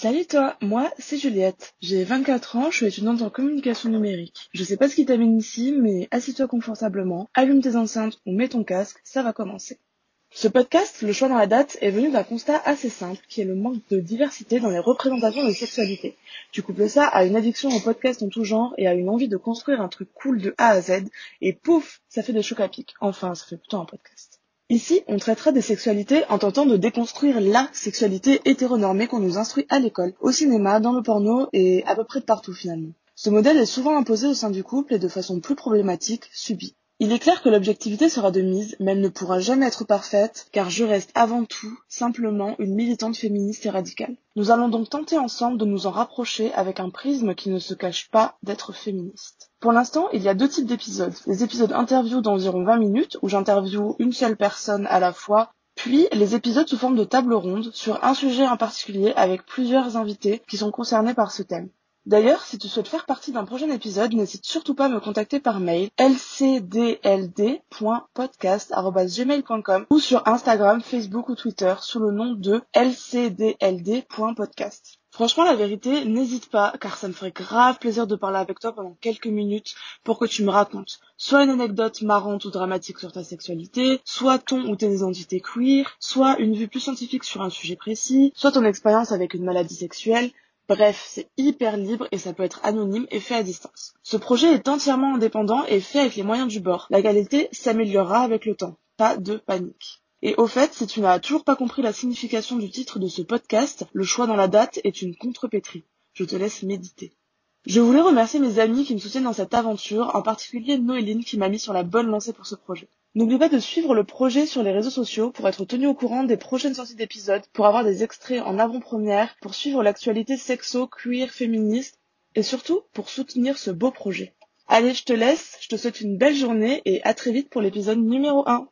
Salut toi, moi c'est Juliette. J'ai 24 ans, je suis étudiante en communication numérique. Je sais pas ce qui t'amène ici, mais assieds-toi confortablement, allume tes enceintes ou mets ton casque, ça va commencer. Ce podcast, Le choix dans la date, est venu d'un constat assez simple, qui est le manque de diversité dans les représentations de sexualité. Tu couples ça à une addiction au podcast en tout genre et à une envie de construire un truc cool de A à Z, et pouf, ça fait des chocs à pic. Enfin, ça fait plutôt un podcast. Ici, on traitera des sexualités en tentant de déconstruire la sexualité hétéronormée qu'on nous instruit à l'école, au cinéma, dans le porno et à peu près partout finalement. Ce modèle est souvent imposé au sein du couple et de façon plus problématique, subi. Il est clair que l'objectivité sera de mise, mais elle ne pourra jamais être parfaite, car je reste avant tout simplement une militante féministe et radicale. Nous allons donc tenter ensemble de nous en rapprocher avec un prisme qui ne se cache pas d'être féministe. Pour l'instant, il y a deux types d'épisodes. Les épisodes interview d'environ 20 minutes, où j'interviewe une seule personne à la fois, puis les épisodes sous forme de table ronde sur un sujet en particulier avec plusieurs invités qui sont concernés par ce thème. D'ailleurs, si tu souhaites faire partie d'un prochain épisode, n'hésite surtout pas à me contacter par mail lcdld.podcast.gmail.com ou sur Instagram, Facebook ou Twitter sous le nom de lcdld.podcast. Franchement, la vérité, n'hésite pas, car ça me ferait grave plaisir de parler avec toi pendant quelques minutes pour que tu me racontes soit une anecdote marrante ou dramatique sur ta sexualité, soit ton ou tes identités queer, soit une vue plus scientifique sur un sujet précis, soit ton expérience avec une maladie sexuelle, Bref, c'est hyper libre et ça peut être anonyme et fait à distance. Ce projet est entièrement indépendant et fait avec les moyens du bord. La qualité s'améliorera avec le temps. Pas de panique. Et au fait, si tu n'as toujours pas compris la signification du titre de ce podcast, le choix dans la date est une contrepétrie. Je te laisse méditer. Je voulais remercier mes amis qui me soutiennent dans cette aventure, en particulier Noéline qui m'a mis sur la bonne lancée pour ce projet. N'oublie pas de suivre le projet sur les réseaux sociaux pour être tenu au courant des prochaines sorties d'épisodes, pour avoir des extraits en avant-première, pour suivre l'actualité sexo, queer, féministe et surtout pour soutenir ce beau projet. Allez, je te laisse, je te souhaite une belle journée et à très vite pour l'épisode numéro 1.